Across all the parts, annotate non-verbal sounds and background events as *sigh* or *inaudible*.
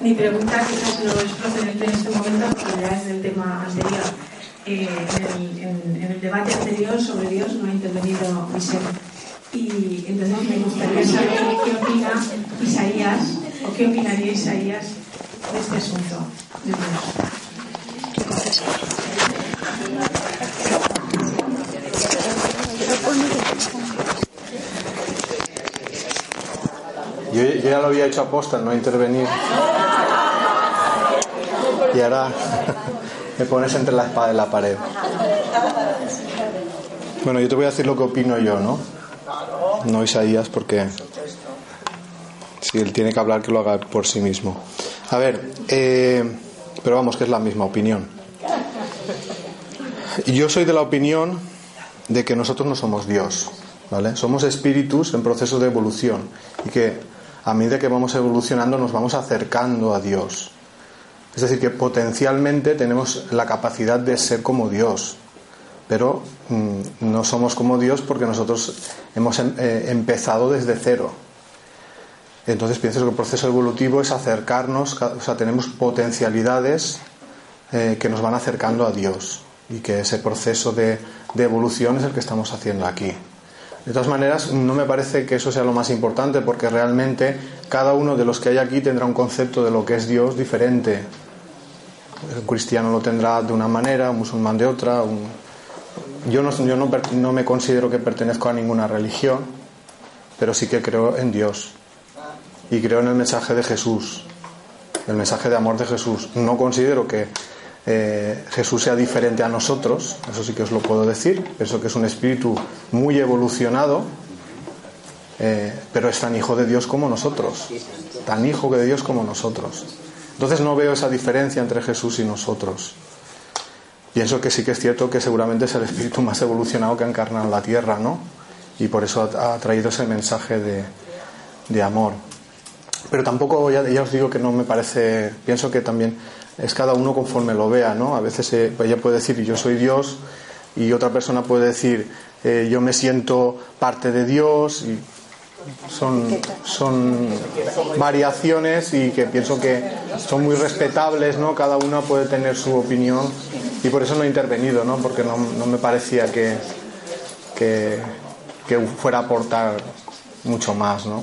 mi pregunta quizás no es procedente en este momento, porque ya es del tema anterior. Eh, en, el, debate anterior sobre Dios no ha intervenido Isabel. Y entonces me gustaría saber qué opina Isaías, o qué opinaría Isaías de este asunto de Dios. Ya lo había hecho aposta, no intervenir. Y ahora *laughs* me pones entre la espada y la pared. Bueno, yo te voy a decir lo que opino yo, ¿no? No Isaías, porque si él tiene que hablar, que lo haga por sí mismo. A ver, eh, pero vamos, que es la misma opinión. Yo soy de la opinión de que nosotros no somos Dios, ¿vale? Somos espíritus en proceso de evolución y que a medida que vamos evolucionando nos vamos acercando a Dios. Es decir, que potencialmente tenemos la capacidad de ser como Dios, pero mmm, no somos como Dios porque nosotros hemos em, eh, empezado desde cero. Entonces pienso que el proceso evolutivo es acercarnos, o sea, tenemos potencialidades eh, que nos van acercando a Dios y que ese proceso de evolución es el que estamos haciendo aquí. De todas maneras, no me parece que eso sea lo más importante porque realmente cada uno de los que hay aquí tendrá un concepto de lo que es Dios diferente. El cristiano lo tendrá de una manera, un musulmán de otra. Yo no, no me considero que pertenezco a ninguna religión, pero sí que creo en Dios y creo en el mensaje de Jesús, el mensaje de amor de Jesús. No considero que eh, Jesús sea diferente a nosotros, eso sí que os lo puedo decir, pienso que es un espíritu muy evolucionado, eh, pero es tan hijo de Dios como nosotros, tan hijo de Dios como nosotros. Entonces no veo esa diferencia entre Jesús y nosotros. Pienso que sí que es cierto que seguramente es el espíritu más evolucionado que ha encarnado la tierra, ¿no? Y por eso ha, ha traído ese mensaje de, de amor. Pero tampoco, ya, ya, os digo que no me parece, pienso que también es cada uno conforme lo vea, ¿no? A veces eh, ella puede decir yo soy Dios y otra persona puede decir eh, yo me siento parte de Dios y son, son variaciones y que pienso que son muy respetables, ¿no? Cada una puede tener su opinión y por eso no he intervenido, ¿no? Porque no, no me parecía que, que, que fuera a aportar mucho más, ¿no?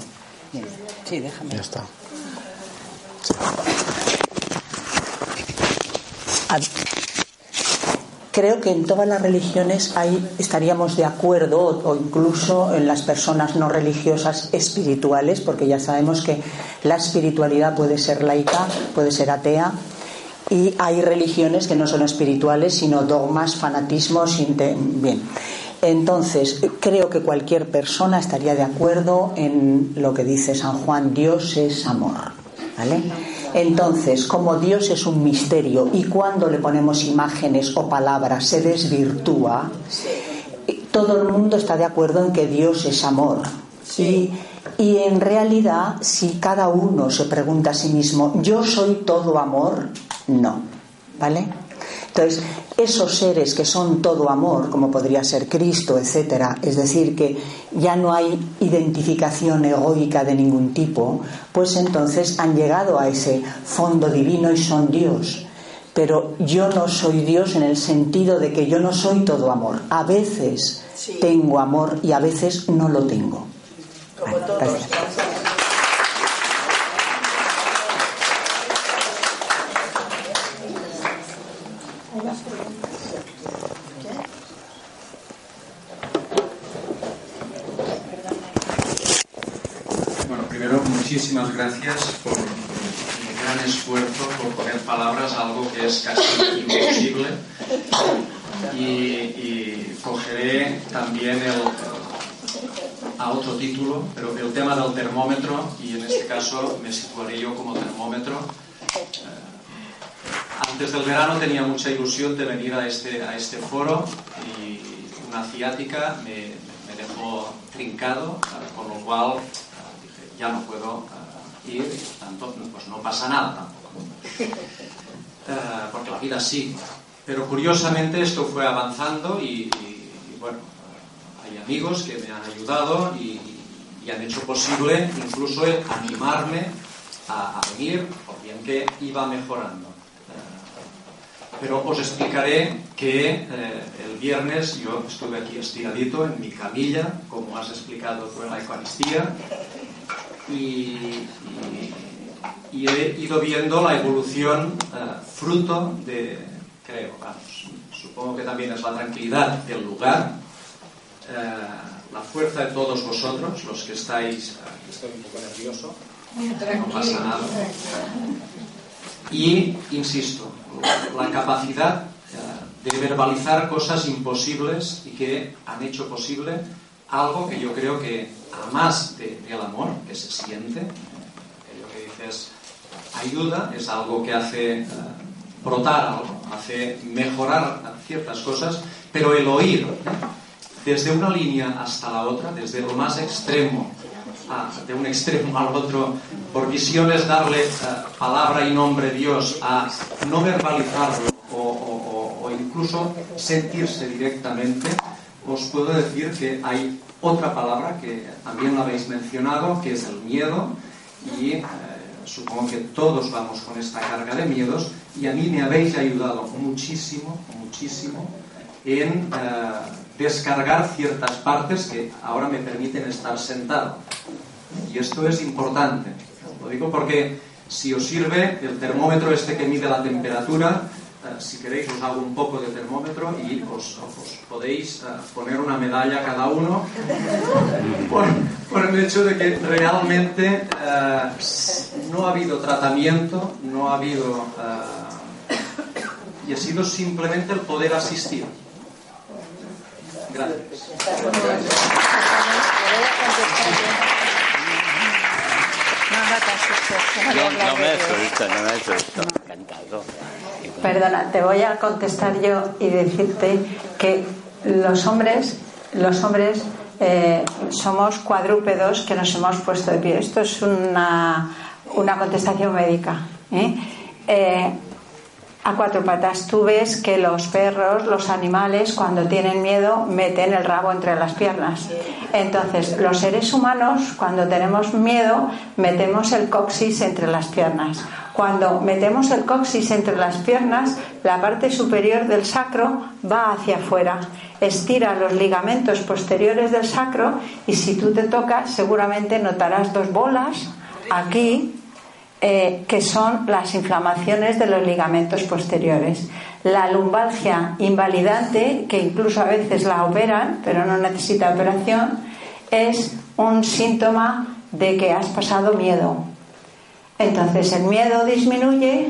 Sí, déjame. Ya está. Creo que en todas las religiones hay, estaríamos de acuerdo, o, o, incluso en las personas no religiosas espirituales, porque ya sabemos que la espiritualidad puede ser laica, puede ser atea, y hay religiones que no son espirituales, sino dogmas, fanatismos. Bien. Entonces, creo que cualquier persona estaría de acuerdo en lo que dice San Juan: Dios es amor. ¿Vale? Entonces, como Dios es un misterio y cuando le ponemos imágenes o palabras se desvirtúa, todo el mundo está de acuerdo en que Dios es amor. Y, y en realidad, si cada uno se pregunta a sí mismo, ¿yo soy todo amor? No. ¿Vale? Entonces, esos seres que son todo amor, como podría ser Cristo, etcétera, es decir, que ya no hay identificación egoica de ningún tipo, pues entonces han llegado a ese fondo divino y son Dios. Pero yo no soy Dios en el sentido de que yo no soy todo amor. A veces sí. tengo amor y a veces no lo tengo. Como todos. muchísimas gracias por el gran esfuerzo por poner palabras a algo que es casi imposible y, cogeré también el, a otro título, pero el tema del termómetro y en este caso me situaré yo como termómetro. Eh, antes del verano tenía mucha ilusión de venir a este, a este foro y una ciática me, me dejó trincado, con lo cual dije, ya no puedo ir, y tanto pues no pasa nada tampoco. *laughs* Eh, porque la vida sí. Pero curiosamente esto fue avanzando y, bueno, hay amigos que me han ayudado y, han hecho posible incluso animarme a, venir, por bien que iba mejorando. Eh, pero os explicaré que eh, el viernes yo estuve aquí estiradito en mi camilla, como has explicado en la Eucaristía, y, he ido viendo la evolución eh, fruto de, creo, supongo que también es la tranquilidad del lugar, la fuerza de todos vosotros, los que estáis, aquí estoy un poco nervioso, no pasa nada. Y, insisto, la capacidad eh, de verbalizar cosas imposibles y que han hecho posible algo que yo creo que, a más del amor que se siente, aquello que dices ayuda, es algo que hace eh, brotar algo, hace mejorar ciertas cosas, pero el oír desde una línea hasta la otra, desde lo más extremo, de un extremo al otro, por visiones darle eh, palabra y nombre Dios, a no verbalizarlo o, incluso sentirse directamente, os puedo decir que hay otra palabra que también lo habéis mencionado, que es el miedo, y eh, supongo que todos vamos con esta carga de miedos, y a mí me habéis ayudado muchísimo, muchísimo en eh, descargar ciertas partes que ahora me permiten estar sentado. Y esto es importante. Lo digo porque si os sirve el termómetro este que mide la temperatura, eh, si queréis os hago un poco de termómetro y os, podéis eh, poner una medalla cada uno *laughs* por, por, el hecho de que realmente no ha habido tratamiento, no ha habido y ha sido simplemente el poder asistir. Gracias. Perdona, te voy a contestar yo y decirte que los hombres, los hombres eh, somos cuadrúpedos que nos hemos puesto de pie. Esto es una, una contestación médica. ¿eh? Eh, a cuatro patas. Tú ves que los perros, los animales, cuando tienen miedo, meten el rabo entre las piernas. Entonces, los seres humanos, cuando tenemos miedo, metemos el coxis entre las piernas. Cuando metemos el coxis entre las piernas, la parte superior del sacro va hacia afuera. Estira los ligamentos posteriores del sacro y si tú te tocas, seguramente notarás dos bolas aquí eh, que son las inflamaciones de los ligamentos posteriores. La lumbalgia invalidante, que incluso a veces la operan, pero no necesita operación, es un síntoma de que has pasado miedo. Entonces el miedo disminuye,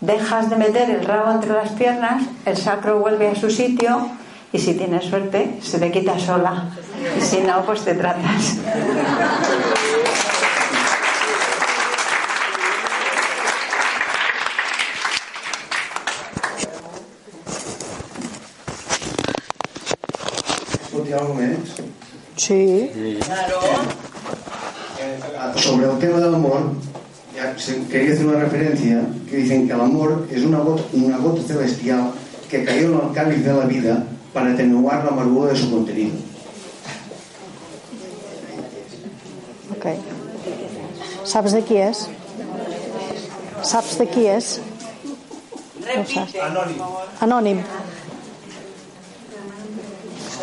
dejas de meter el rabo entre las piernas, el sacro vuelve a su sitio y si tienes suerte se te quita sola. Y si no, pues te tratas. Sí. Sobre el tema del amor, quería hacer una referencia que dicen que el amor es una gota, una gota celestial que cayó en el cáliz de la vida para atenuar la amargura de su contenido. Ok. ¿Sabes de quién es? ¿Sabes de quién es? Anónimo. Anónimo.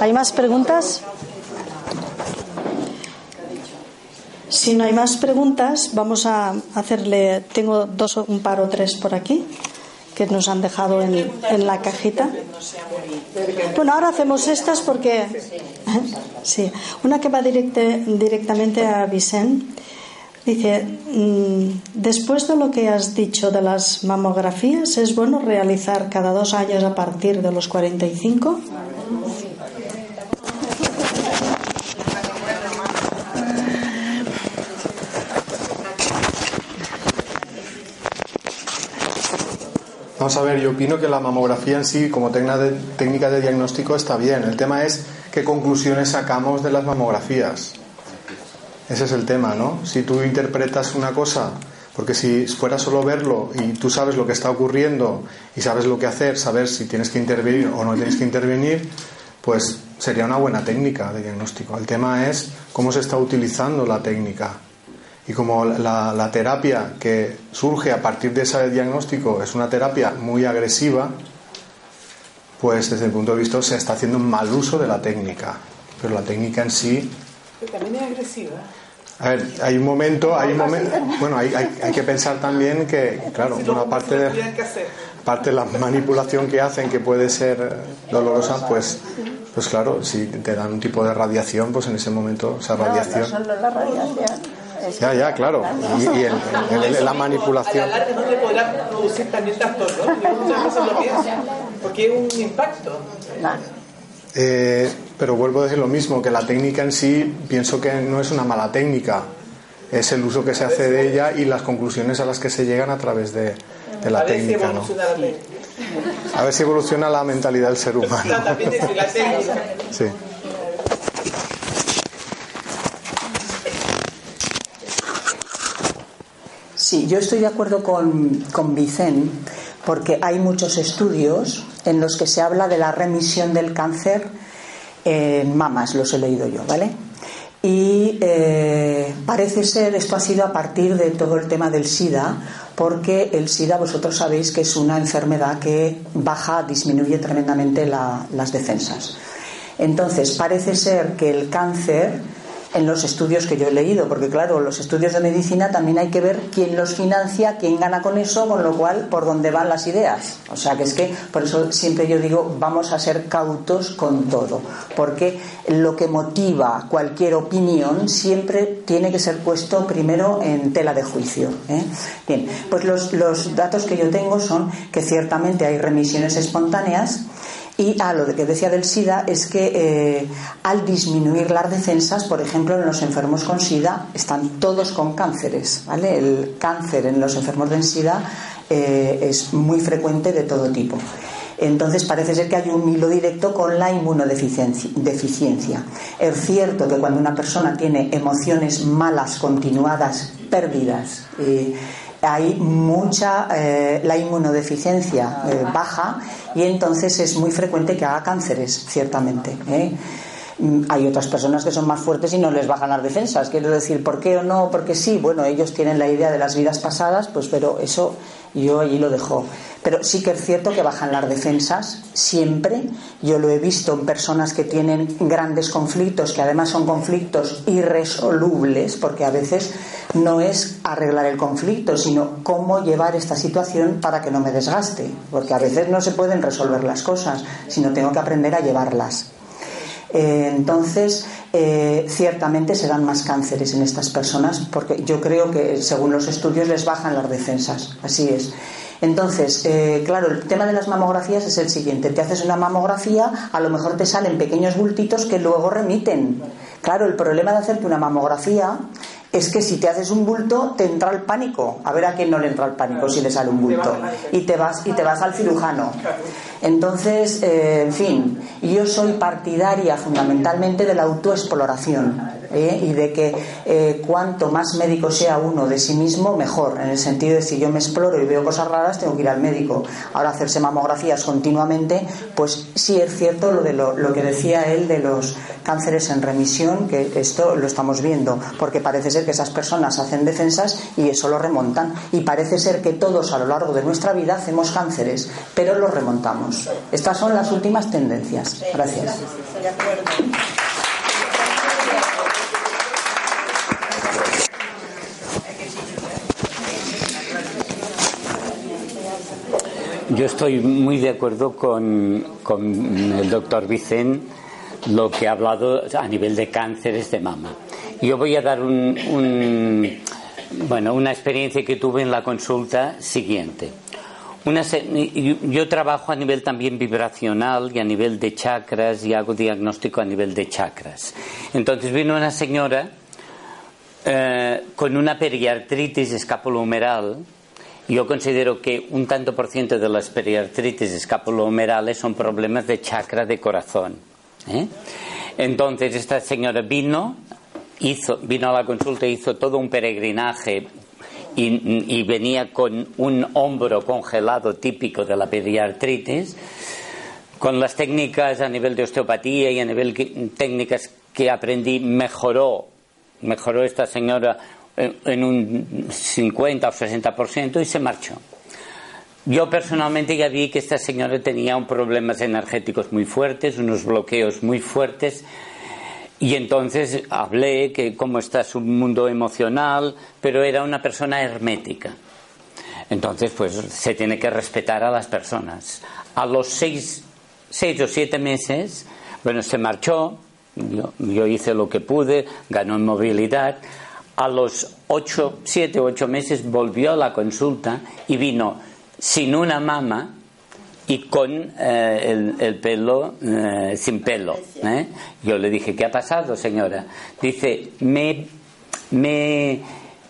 ¿Hay más preguntas? Si no hay más preguntas, vamos a hacerle. Tengo dos, un par o tres por aquí que nos han dejado en, la cajita. Bueno, ahora hacemos estas porque. *laughs* Sí, una que va directamente a Vicente. Dice, mm, después de lo que has dicho de las mamografías, ¿es bueno realizar cada dos años a partir de los 45? Vamos a ver, yo opino que la mamografía en sí, como técnica de diagnóstico, está bien. El tema es qué conclusiones sacamos de las mamografías. Ese es el tema, ¿no? Si tú interpretas una cosa, porque si fuera solo verlo y tú sabes lo que está ocurriendo y sabes lo que hacer, saber si tienes que intervenir o no tienes que intervenir, pues sería una buena técnica de diagnóstico. El tema es cómo se está utilizando la técnica. Y como la, terapia que surge a partir de ese diagnóstico es una terapia muy agresiva, pues desde el punto de vista se está haciendo un mal uso de la técnica. Pero la técnica en sí. también es agresiva. A ver, hay un momento, hay un momento, *laughs* bueno, hay, hay, que pensar también que, claro, una parte de, parte de la manipulación que hacen que puede ser dolorosa, pues, pues claro, si te dan un tipo de radiación, pues en ese momento esa radiación. Ya, ya, claro. Y, el, la manipulación. A la no le podrá producir también lo *laughs* pienso. Porque es un impacto. Eh, pero vuelvo a decir lo mismo, que la técnica en sí pienso que no es una mala técnica, es el uso que se hace de ella y las conclusiones a las que se llegan a través de, de la técnica. ¿no? A ver si evoluciona la mentalidad del ser *laughs* humano. Sí. Sí, yo estoy de acuerdo con, con Vicente porque hay muchos estudios en los que se habla de la remisión del cáncer en mamas, los he leído yo, ¿vale? Y eh, parece ser, esto ha sido a partir de todo el tema del SIDA, porque el SIDA vosotros sabéis que es una enfermedad que baja, disminuye tremendamente las defensas. Entonces, parece ser que el cáncer en los estudios que yo he leído, porque claro, los estudios de medicina también hay que ver quién los financia, quién gana con eso, con lo cual por dónde van las ideas. O sea que es que por eso siempre yo digo vamos a ser cautos con todo, porque lo que motiva cualquier opinión siempre tiene que ser puesto primero en tela de juicio. ¿eh? Bien, pues los, los datos que yo tengo son que ciertamente hay remisiones espontáneas y a lo que decía del SIDA es que eh, al disminuir las defensas, por ejemplo, en los enfermos con SIDA están todos con cánceres. ¿vale? El cáncer en los enfermos de SIDA eh, es muy frecuente de todo tipo. Entonces parece ser que hay un hilo directo con la inmunodeficiencia. Es cierto que cuando una persona tiene emociones malas, continuadas, pérdidas, eh, hay mucha, eh, la inmunodeficiencia eh, baja y entonces es muy frecuente que haga cánceres, ciertamente. ¿eh? Mm, hay otras personas que son más fuertes y no les bajan las defensas. Quiero decir, ¿por qué o no? Porque sí, bueno, ellos tienen la idea de las vidas pasadas, pues pero eso yo allí lo dejo. Pero sí que es cierto que bajan las defensas siempre. Yo lo he visto en personas que tienen grandes conflictos, que además son conflictos irresolubles, porque a veces no es arreglar el conflicto, sino cómo llevar esta situación para que no me desgaste. Porque a veces no se pueden resolver las cosas, sino tengo que aprender a llevarlas. Eh, entonces, eh, ciertamente se dan más cánceres en estas personas porque yo creo que, según los estudios, les bajan las defensas. Así es. Entonces, eh, claro, el tema de las mamografías es el siguiente. Te haces una mamografía, a lo mejor te salen pequeños bultitos que luego remiten. Claro, el problema de hacerte una mamografía es que si te haces un bulto te entra el pánico. A ver a quién no le entra el pánico si le sale un bulto. Y te vas, y te vas al cirujano. Entonces, eh, en fin, yo soy partidaria fundamentalmente de la autoexploración. ¿Eh? y de que eh, cuanto más médico sea uno de sí mismo, mejor. En el sentido de si yo me exploro y veo cosas raras, tengo que ir al médico. Ahora hacerse mamografías continuamente, pues sí es cierto lo de lo, lo que decía él de los cánceres en remisión, que esto lo estamos viendo, porque parece ser que esas personas hacen defensas y eso lo remontan. Y parece ser que todos a lo largo de nuestra vida hacemos cánceres, pero los remontamos. Estas son las últimas tendencias. Gracias. Yo estoy muy de acuerdo con, el doctor Vicente lo que ha hablado a nivel de cánceres de mama. Yo voy a dar un, bueno, una experiencia que tuve en la consulta siguiente. yo trabajo a nivel también vibracional y a nivel de chakras y hago diagnóstico a nivel de chakras. Entonces vino una señora eh, con una periartritis escapulohumeral. Yo considero que un tanto por ciento de las periartritis escapulohumerales son problemas de chakra de corazón. ¿eh? Entonces esta señora vino, hizo, vino a la consulta, hizo todo un peregrinaje y, venía con un hombro congelado típico de la pediatritis, con las técnicas a nivel de osteopatía y a nivel de técnicas que aprendí, mejoró, mejoró esta señora en, un 50 o 60% y se marchó. Yo personalmente ya vi que esta señora tenía un problemas energéticos muy fuertes, unos bloqueos muy fuertes, y entonces hablé que cómo está su mundo emocional, pero era una persona hermética. Entonces, pues se tiene que respetar a las personas. A los seis, seis o siete meses, bueno, se marchó, yo, yo hice lo que pude, ganó en movilidad. A los ocho, siete o ocho meses volvió a la consulta y vino sin una mama y con eh, el, pelo eh, sin pelo. ¿eh? Yo le dije, ¿qué ha pasado, señora? Dice, me, me he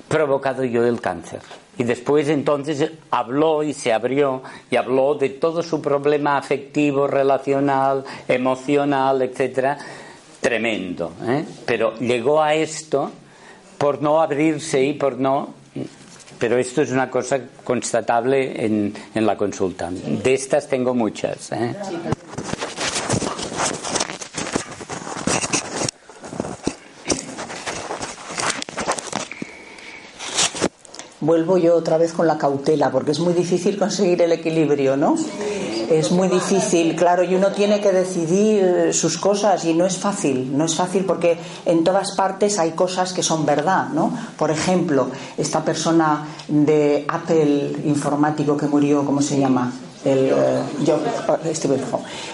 provocado yo el cáncer. Y después entonces habló y se abrió y habló de todo su problema afectivo, relacional, emocional, etcétera, tremendo. Pero llegó a esto por no abrirse y por no pero esto es una cosa constatable en, en la consulta. De estas tengo muchas. ¿eh? Vuelvo yo otra vez con la cautela, porque es muy difícil conseguir el equilibrio, ¿no? Es muy difícil, claro, y uno tiene que decidir sus cosas y no es fácil, no es fácil porque en todas partes hay cosas que son verdad, ¿no? Por ejemplo, esta persona de Apple informático que murió, ¿cómo se llama? Yo, eh,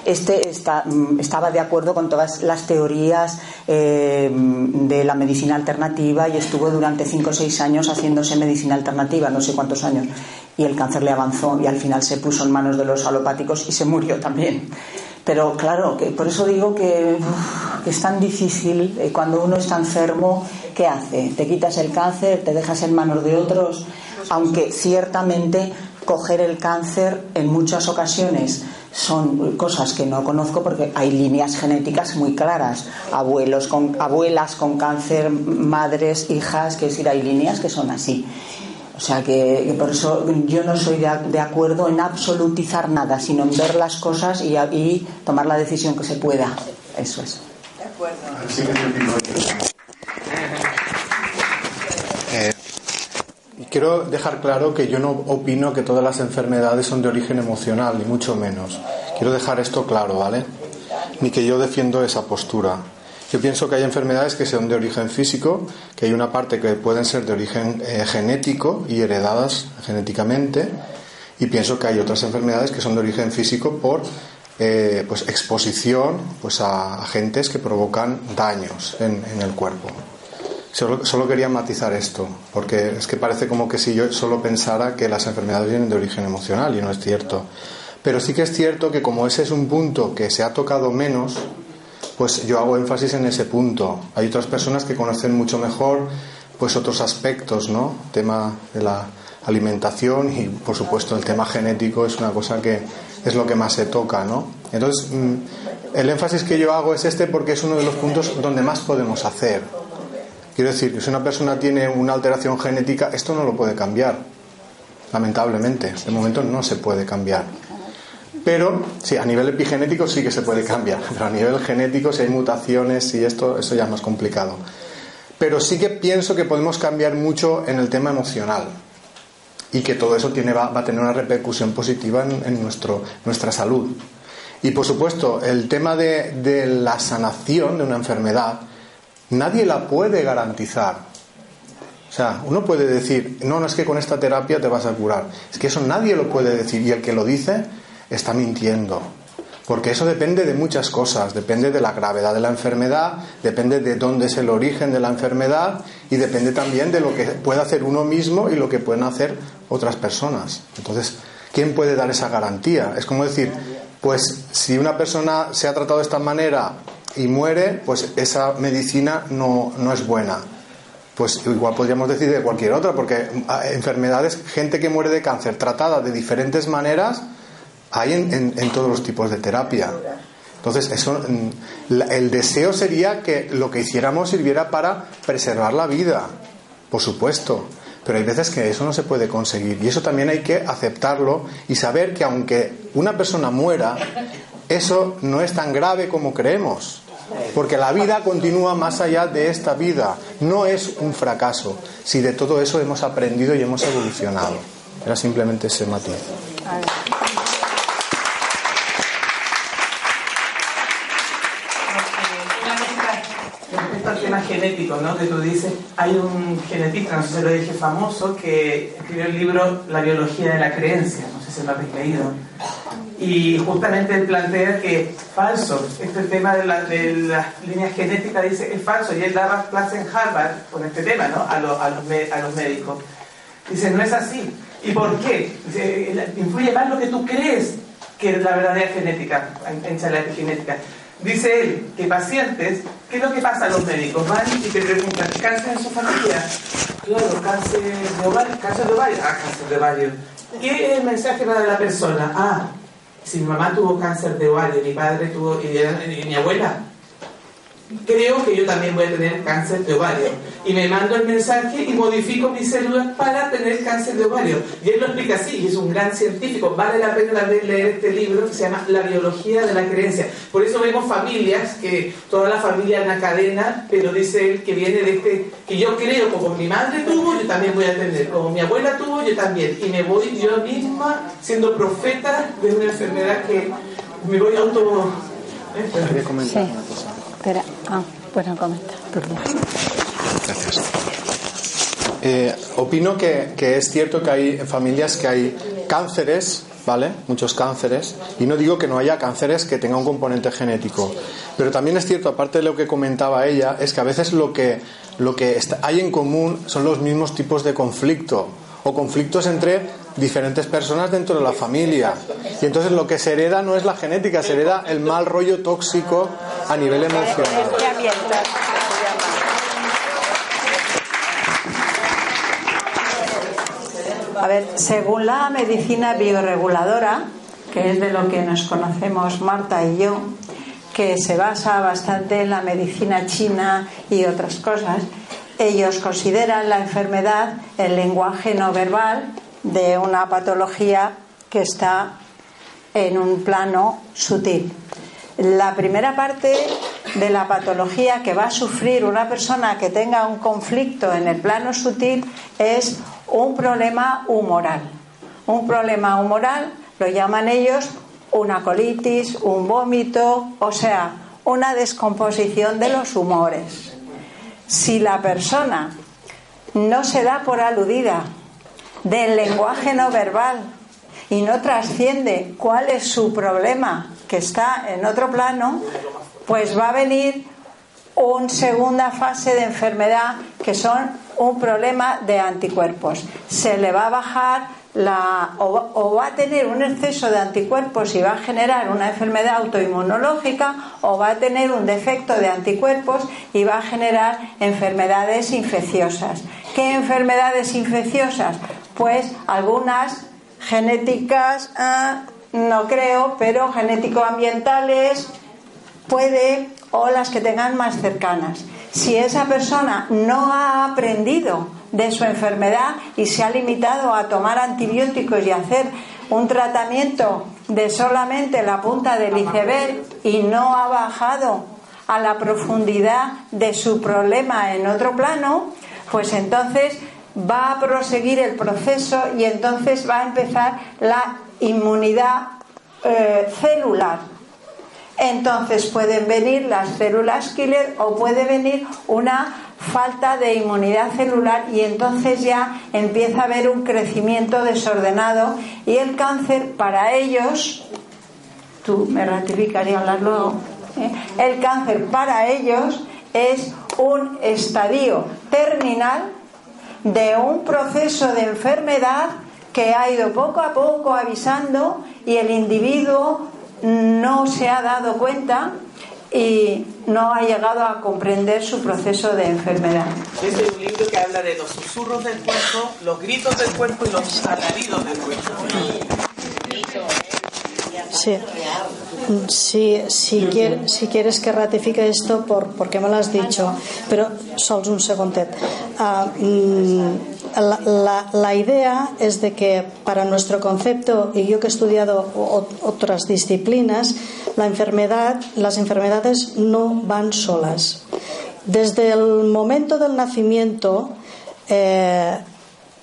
este está, mm, estaba de acuerdo con todas las teorías eh, de la medicina alternativa y estuvo durante cinco o seis años haciéndose medicina alternativa, no sé cuántos años y el cáncer le avanzó y al final se puso en manos de los alopáticos y se murió también. Pero claro, que por eso digo que, es tan difícil eh, cuando uno está enfermo, ¿qué hace? Te quitas el cáncer, te dejas en manos de otros, aunque ciertamente coger el cáncer en muchas ocasiones son cosas que no conozco porque hay líneas genéticas muy claras. Abuelos con, abuelas con cáncer, madres, hijas, que decir, hay líneas que son así. O sea que, por eso yo no soy de, acuerdo en absolutizar nada, sino en ver las cosas y, y tomar la decisión que se pueda. Eso es. De acuerdo. Quiero dejar claro que yo no opino que todas las enfermedades son de origen emocional, ni mucho menos. Quiero dejar esto claro, ¿vale? Ni que yo defiendo esa postura. Yo pienso que hay enfermedades que son de origen físico, que hay una parte que pueden ser de origen eh, genético y heredadas genéticamente, y pienso que hay otras enfermedades que son de origen físico por eh, pues exposición pues a agentes que provocan daños en, el cuerpo. Solo, quería matizar esto, porque es que parece como que si yo solo pensara que las enfermedades vienen de origen emocional, y no es cierto. Pero sí que es cierto que como ese es un punto que se ha tocado menos, pues yo hago énfasis en ese punto. Hay otras personas que conocen mucho mejor pues otros aspectos, ¿no? tema de la alimentación y por supuesto el tema genético es una cosa que es lo que más se toca, ¿no? Entonces, mm, el énfasis que yo hago es este porque es uno de los puntos donde más podemos hacer. Quiero decir que si una persona tiene una alteración genética, esto no lo puede cambiar. Lamentablemente, de momento no se puede cambiar. Pero sí, a nivel epigenético sí que se puede cambiar, *laughs* pero a nivel genético si hay mutaciones y esto, eso ya es más complicado. Pero sí que pienso que podemos cambiar mucho en el tema emocional y que todo eso tiene, va, a tener una repercusión positiva en, nuestro, nuestra salud. Y por supuesto, el tema de, de la sanación de una enfermedad, nadie la puede garantizar. O sea, uno puede decir, no, no es que con esta terapia te vas a curar. Es que eso nadie lo puede decir. Y el que lo dice está mintiendo. Porque eso depende de muchas cosas, depende de la gravedad de la enfermedad, depende de dónde es el origen de la enfermedad y depende también de lo que puede hacer uno mismo y lo que pueden hacer otras personas. Entonces, ¿quién puede dar esa garantía? Es como decir, pues si una persona se ha tratado de esta manera y muere, pues esa medicina no, no es buena. Pues igual podríamos decir de cualquier otra, porque enfermedades, gente que muere de cáncer tratada de diferentes maneras, hay en, en, todos los tipos de terapia. Entonces, eso, mm, el deseo sería que lo que hiciéramos sirviera para preservar la vida, por supuesto. Pero hay veces que eso no se puede conseguir y eso también hay que aceptarlo y saber que aunque una persona muera, eso no es tan grave como creemos. Porque la vida continúa más allá de esta vida. No es un fracaso si de todo eso hemos aprendido y hemos evolucionado. Era simplemente ese matiz. tema genético, ¿no? Que tú dices, hay un genetista, no sé si lo dije famoso, que escribió el libro La biología de la creencia, no sé si lo habéis leído. Y justamente plantea que falso, este tema de, de las líneas genéticas dice es falso, y él daba clase en Harvard con este tema, ¿no? A, los, a los médicos. Dice, no es así. ¿Y por qué? Dice, influye más lo que tú crees que la verdadera genética, en, en la genética. Dice él que pacientes, ¿qué es lo que pasa a los médicos? Van y te preguntan, ¿cáncer en su familia? Claro, cáncer de ovario, cáncer de ovario, ah, cáncer de ovario. ¿Qué es el mensaje para la persona? Ah, si mi mamá tuvo cáncer de ovario, mi padre tuvo, y mi abuela, creo que yo también voy a tener cáncer de ovario. Y me mando el mensaje y modifico mis células para tener cáncer de ovario. Y él lo explica así, y es un gran científico. Vale la pena leer este libro que se llama La biología de la creencia. Por eso vemos familias, que toda la familia es una cadena, pero dice él que viene de este, que yo creo, como mi madre tuvo, yo también voy a tener, como mi abuela tuvo, yo también. Y me voy yo misma siendo profeta de una enfermedad que me voy a auto... Sí. Espera, ah, bueno, comenta. Gracias. Eh, opino que, que, es cierto que hay familias que hay cánceres, ¿vale? Muchos cánceres. Y no digo que no haya cánceres que tengan un componente genético. Pero también es cierto, aparte de lo que comentaba ella, es que a veces lo que, lo que hay en común son los mismos tipos de conflicto o conflictos entre diferentes personas dentro de la familia. Y entonces lo que se hereda no es la genética, se hereda el mal rollo tóxico a nivel emocional. A ver, según la medicina bioreguladora, que es de lo que nos conocemos Marta y yo, que se basa bastante en la medicina china y otras cosas, ellos consideran la enfermedad el lenguaje no verbal de una patología que está en un plano sutil. La primera parte de la patología que va a sufrir una persona que tenga un conflicto en el plano sutil es un problema humoral. Un problema humoral lo llaman ellos una colitis, un vómito, o sea, una descomposición de los humores. Si la persona no se da por aludida del lenguaje no verbal y no trasciende cuál es su problema que está en otro plano, pues va a venir una segunda fase de enfermedad que son un problema de anticuerpos. Se le va a bajar o, va a tener un exceso de anticuerpos y va a generar una enfermedad autoinmunológica o va a tener un defecto de anticuerpos y va a generar enfermedades infecciosas. ¿Qué enfermedades infecciosas? Pues algunas genéticas, ah, no creo, pero genético-ambientales puede o las que tengan más cercanas. Si esa persona no ha aprendido de su enfermedad y se ha limitado a tomar antibióticos y hacer un tratamiento de solamente la punta del iceberg y no ha bajado a la profundidad de su problema en otro plano, pues entonces va a proseguir el proceso y entonces va a empezar la inmunidad eh, celular. Entonces pueden venir las células killer o puede venir una falta de inmunidad celular y entonces ya empieza a haber un crecimiento desordenado y el cáncer para ellos tú me ratificas y hablas luego, ¿eh? el cáncer para ellos es un estadio terminal de un proceso de enfermedad que ha ido poco a poco avisando y el individuo no se ha dado cuenta y no ha llegado a comprender su proceso de enfermedad. Este es un libro que habla de los susurros del cuerpo, los gritos del cuerpo y los alaridos del cuerpo. Sí. Si, si, quieres, si quieres que ratifique esto, por, porque me lo has dicho, pero sols un segundet. Uh, la, idea es de que para nuestro concepto, y yo que he estudiado otras disciplinas, la enfermedad, las enfermedades no van solas. Desde el momento del nacimiento, eh,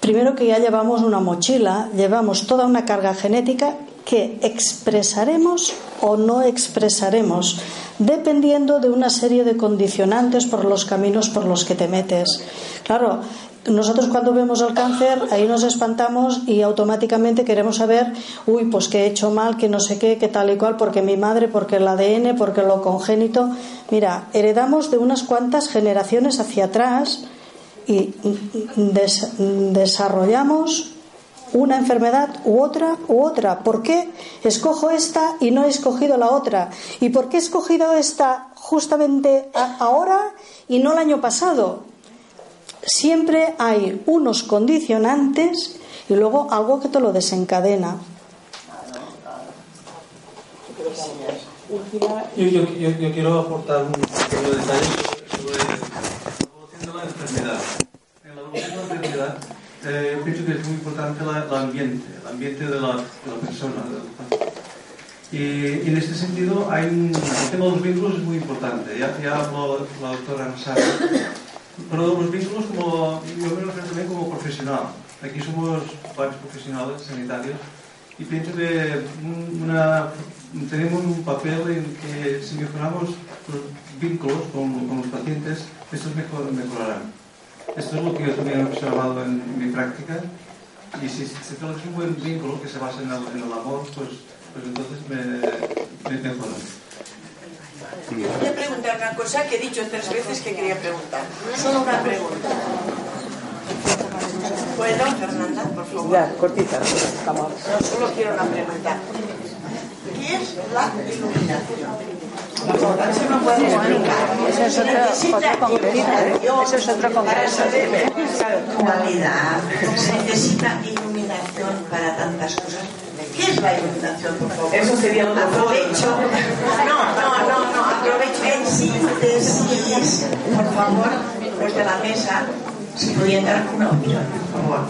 primero que ya llevamos una mochila, llevamos toda una carga genética que expresaremos o no expresaremos, dependiendo de una serie de condicionantes por los caminos por los que te metes. Claro, nosotros cuando vemos el cáncer, ahí nos espantamos y automáticamente queremos saber, uy, pues que he hecho mal, que no sé qué, que tal y cual, porque mi madre, porque el ADN, porque lo congénito. Mira, heredamos de unas cuantas generaciones hacia atrás y desarrollamos una enfermedad u otra u otra. ¿Por qué escojo esta y no he escogido la otra? ¿Y por qué he escogido esta justamente ahora y no el año pasado? Siempre hay unos condicionantes y luego algo que te lo desencadena. Yo, quiero aportar un pequeño detalle sobre la enfermedad. En la enfermedad eh, pienso que es muy importante el ambiente, el ambiente de la, de la persona. Y, y, en este sentido, hay un, el tema de los vínculos es muy importante. Ya, ya habló la doctora Ansara. Pero los vínculos, como, yo me refiero también como profesional. Aquí somos varios profesionales sanitarios y pienso que tenemos un papel en que si mejoramos los vínculos con, los pacientes, estos mejor, mejorarán. Esto es lo que yo también he observado en mi práctica. Y si se tienes un buen vínculo que se basa en el, en el amor, pues, pues entonces me, me Quería preguntar una cosa que he dicho tres veces que quería preguntar. Solo una pregunta. ¿Puedo, Fernanda, por favor? Ya, cortita. Vamos. No, solo quiero una pregunta. ¿Qué es la iluminación? Eso no puede explicar. Eso es otro, otro congreso. Eso es otro congreso. Se necesita iluminación para tantas cosas. ¿Qué es la iluminación, por favor? Eso sería un Aprovecho. No, no, no, no. Aprovecho en síntesis. Por favor, los de la mesa, si podían dar una opinión, por favor.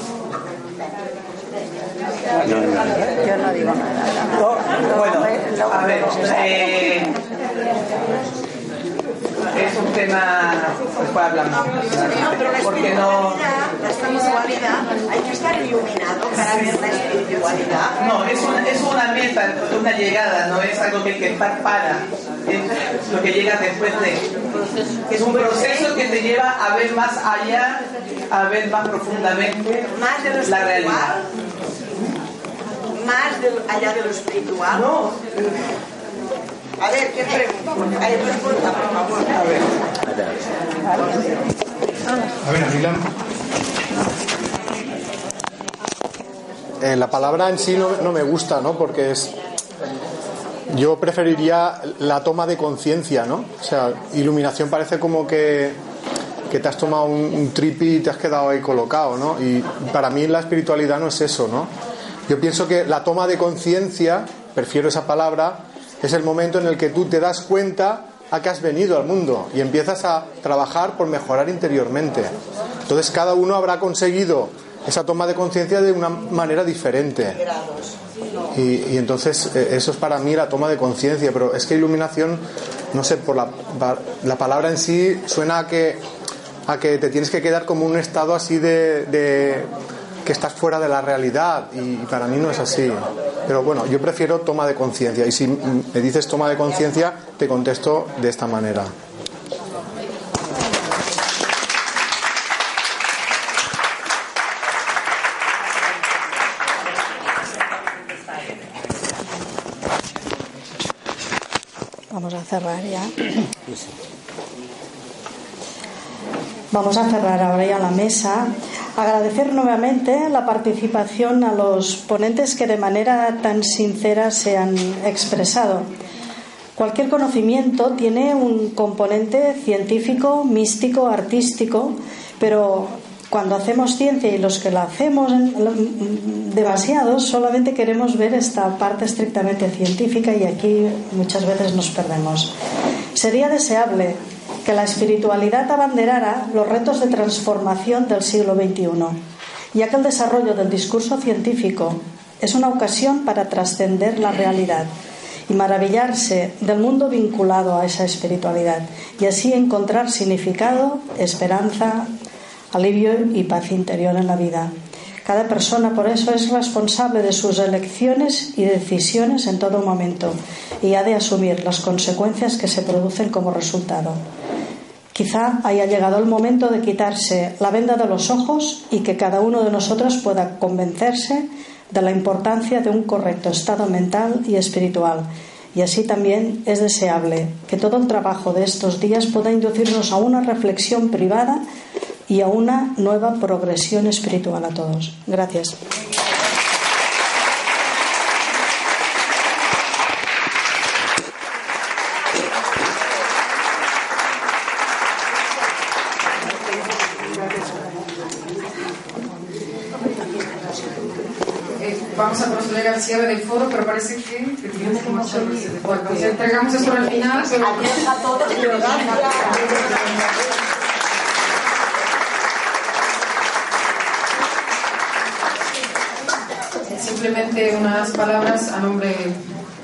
Yo no digo nada. No, bueno, a ver, eh, es un tema después hablamos. Porque no la espiritualidad hay que estar iluminado para ver la espiritualidad. No es una, es una meta una llegada no es algo que hay que estar para es lo que llega después de. Es un proceso que te lleva a ver más allá a ver más profundamente más la realidad. Más allá de lo espiritual. No a ver, ¿qué pregunta? Hay pregunta, por favor. A ver. A ver, Amilan. Eh, la palabra en sí no, no, me gusta, ¿no? Porque es. Yo preferiría la toma de conciencia, ¿no? O sea, iluminación parece como que, que te has tomado un, un tripi y te has quedado ahí colocado, ¿no? Y para mí la espiritualidad no es eso, ¿no? Yo pienso que la toma de conciencia, prefiero esa palabra, es el momento en el que tú te das cuenta a que has venido al mundo y empiezas a trabajar por mejorar interiormente. Entonces cada uno habrá conseguido esa toma de conciencia de una manera diferente. Y, entonces eh, eso es para mí la toma de conciencia, pero es que iluminación, no sé, por la, la palabra en sí suena a que, a que te tienes que quedar como un estado así de que estás fuera de la realidad y para mí no es así. Pero bueno, yo prefiero toma de conciencia y si me dices toma de conciencia, te contesto de esta manera. Vamos a cerrar ya. Vamos a cerrar ahora ya la mesa. Agradecer nuevamente la participación a los ponentes que de manera tan sincera se han expresado. Cualquier conocimiento tiene un componente científico, místico, artístico, pero cuando hacemos ciencia y los que la hacemos demasiado, solamente queremos ver esta parte estrictamente científica y aquí muchas veces nos perdemos. Sería deseable que la espiritualidad abanderara los retos de transformación del siglo XXI, ya que el desarrollo del discurso científico es una ocasión para trascender la realidad y maravillarse del mundo vinculado a esa espiritualidad y así encontrar significado, esperanza, alivio y paz interior en la vida. Cada persona por eso es responsable de sus elecciones y decisiones en todo momento y ha de asumir las consecuencias que se producen como resultado. Quizá haya llegado el momento de quitarse la venda de los ojos y que cada uno de nosotros pueda convencerse de la importancia de un correcto estado mental y espiritual. Y así también es deseable que todo el trabajo de estos días pueda inducirnos a una reflexión privada y a una nueva progresión espiritual a todos. Gracias. Eh, vamos a proceder al cierre del foro, pero parece que, que tenemos que marchar. Entregamos esto al final. Pero... Adiós a todos. Simplemente unas palabras a nombre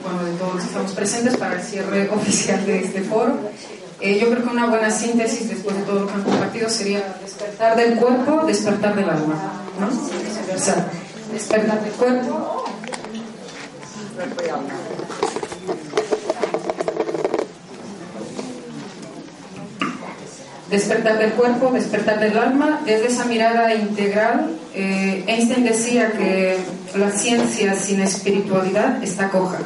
bueno, de todos los que estamos presentes para el cierre *laughs* oficial de este foro. Eh, yo creo que una buena síntesis después de todo lo que han compartido sería despertar del cuerpo, despertar del alma. ¿no? O sea, despertar del cuerpo. Despertar del cuerpo, despertar del alma, desde esa mirada integral. Eh, Einstein decía que la ciencia sin espiritualidad está coja,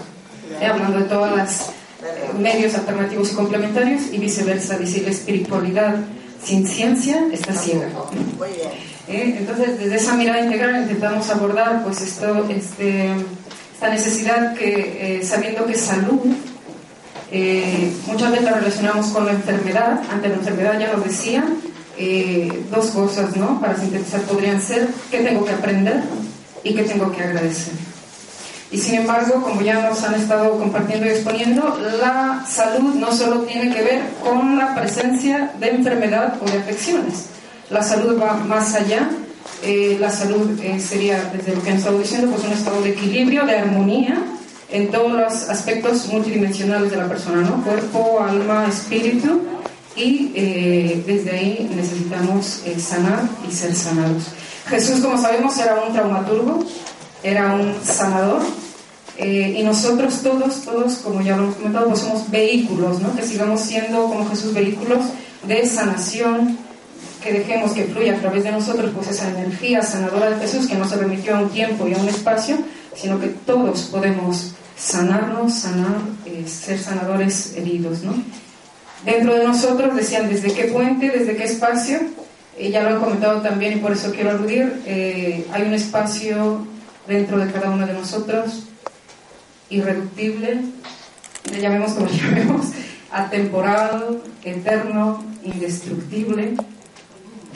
eh, hablando de todos los medios alternativos y complementarios, y viceversa, dice la espiritualidad sin ciencia está ciega. Eh, entonces, desde esa mirada integral intentamos abordar pues esto, este, esta necesidad que, eh, sabiendo que salud, eh, muchas veces la relacionamos con la enfermedad, ante la enfermedad ya lo decía, dos cosas, ¿no? Para sintetizar podrían ser qué tengo que aprender y qué tengo que agradecer. Y sin embargo, como ya nos han estado compartiendo y exponiendo, la salud no solo tiene que ver con la presencia de enfermedad o de afecciones. La salud va más allá. Eh, la salud eh, sería, desde lo que han estado diciendo, pues un estado de equilibrio, de armonía en todos los aspectos multidimensionales de la persona, ¿no? Cuerpo, alma, espíritu. Y eh, desde ahí necesitamos sanar y ser sanados. Jesús, como sabemos, era un traumaturgo, era un sanador. Eh, y nosotros todos, todos, como ya lo hemos comentado, pues somos vehículos, ¿no? Que sigamos siendo como Jesús vehículos de sanación, que dejemos que fluya a través de nosotros pues esa energía sanadora de Jesús que no se remitió a un tiempo y a un espacio, sino que todos podemos sanarnos, sanar, eh, ser sanadores heridos, ¿no? Dentro de nosotros, decían, ¿desde qué puente, desde qué espacio? Eh, ya lo han comentado también y por eso quiero aludir, hay un espacio dentro de cada uno de nosotros, irreductible, le llamemos como *laughs* le llamemos, atemporal, eterno, indestructible,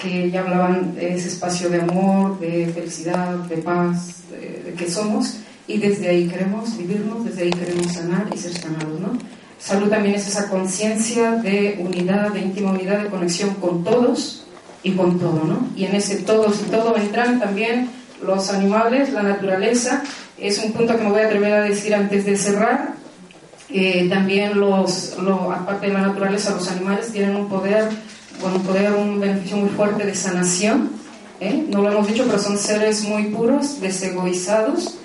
que ya hablaban de ese espacio de amor, de felicidad, de paz, de, que somos, y desde ahí queremos vivirnos, desde ahí queremos sanar y ser sanados, ¿no? Salud también es esa conciencia de unidad, de íntima unidad, de conexión con todos y con todo, ¿no? Y en ese todos y todo entran también los animales, la naturaleza. Es un punto que me voy a atrever a decir antes de cerrar. Eh, también los, aparte de la naturaleza, los animales tienen un poder, bueno, un poder, un beneficio muy fuerte de sanación. ¿eh? No lo hemos dicho, pero son seres muy puros, desegoizados,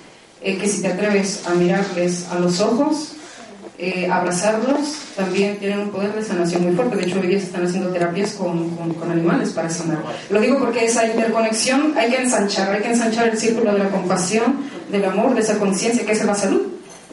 eh, que si te atreves a mirarles a los ojos, eh, abrazarlos, también tienen un poder de sanación muy fuerte. De hecho, hoy día se están haciendo terapias con, con, animales para sanar. Lo digo porque esa interconexión hay que ensanchar, hay que ensanchar el círculo de la compasión, del amor, de esa conciencia que es la salud.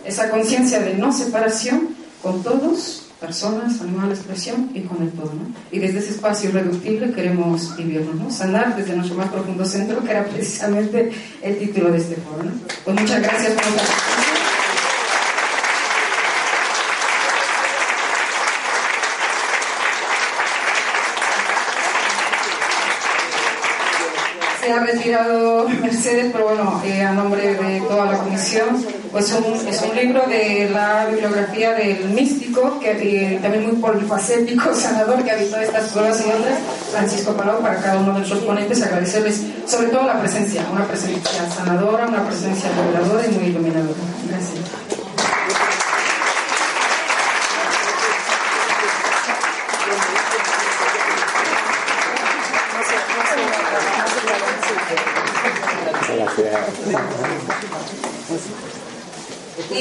Esa conciencia de no separación con todos, personas, animales, expresión y con el todo. ¿no? Y desde ese espacio irreductible queremos vivirnos, ¿no? sanar desde nuestro más profundo centro, que era precisamente el título de este foro. Pues muchas gracias por la se ha retirado Mercedes, pero bueno, eh, a nombre de toda la comisión, pues un, es un libro de la bibliografía del místico, que eh, también muy polifacético, *laughs* sanador, que habitó estas pruebas y otras, Francisco Palau, para cada uno de nuestros ponentes, agradecerles sobre todo la presencia, una presencia sanadora, una presencia liberadora y muy iluminadora. Gracias.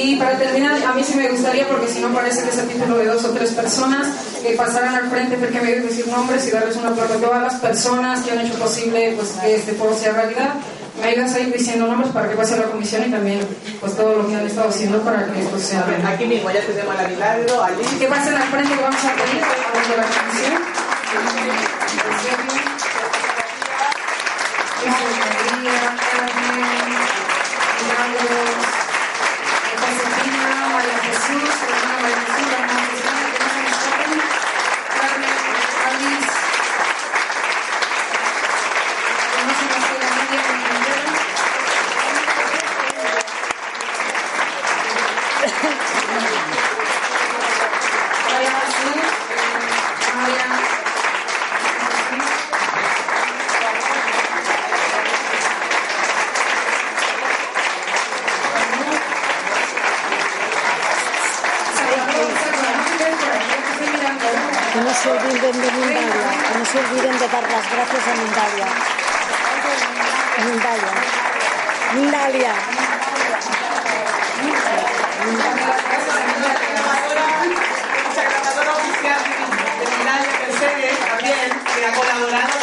Y para terminar, a mí sí me gustaría, porque si no parece que es el título de dos o tres personas, que pasaran al frente porque me dio decir nombres y darles un aplauso a todas las personas que han hecho posible pues, que este foro sea realidad. Me ayudas a ir diciendo nombres para que pase a la comisión y también pues todo lo que han estado haciendo para que esto sea realidad. Aquí mismo ya tenemos a la Milagro, Ali. Que pasen al frente que vamos a pedir de la comisión. Josefina, María Jesús, María Jesús, hermana que no se nos escapen, Carmen, Alice, que no se nos quede nadie con Rivera. María Jesús, María Que no se olviden de Mindalia, que no se olviden de dar las gracias a Mindalia. Mindalia. Mindalia. Grabadora oficial de Milagro Mercedes también, que ha colaborado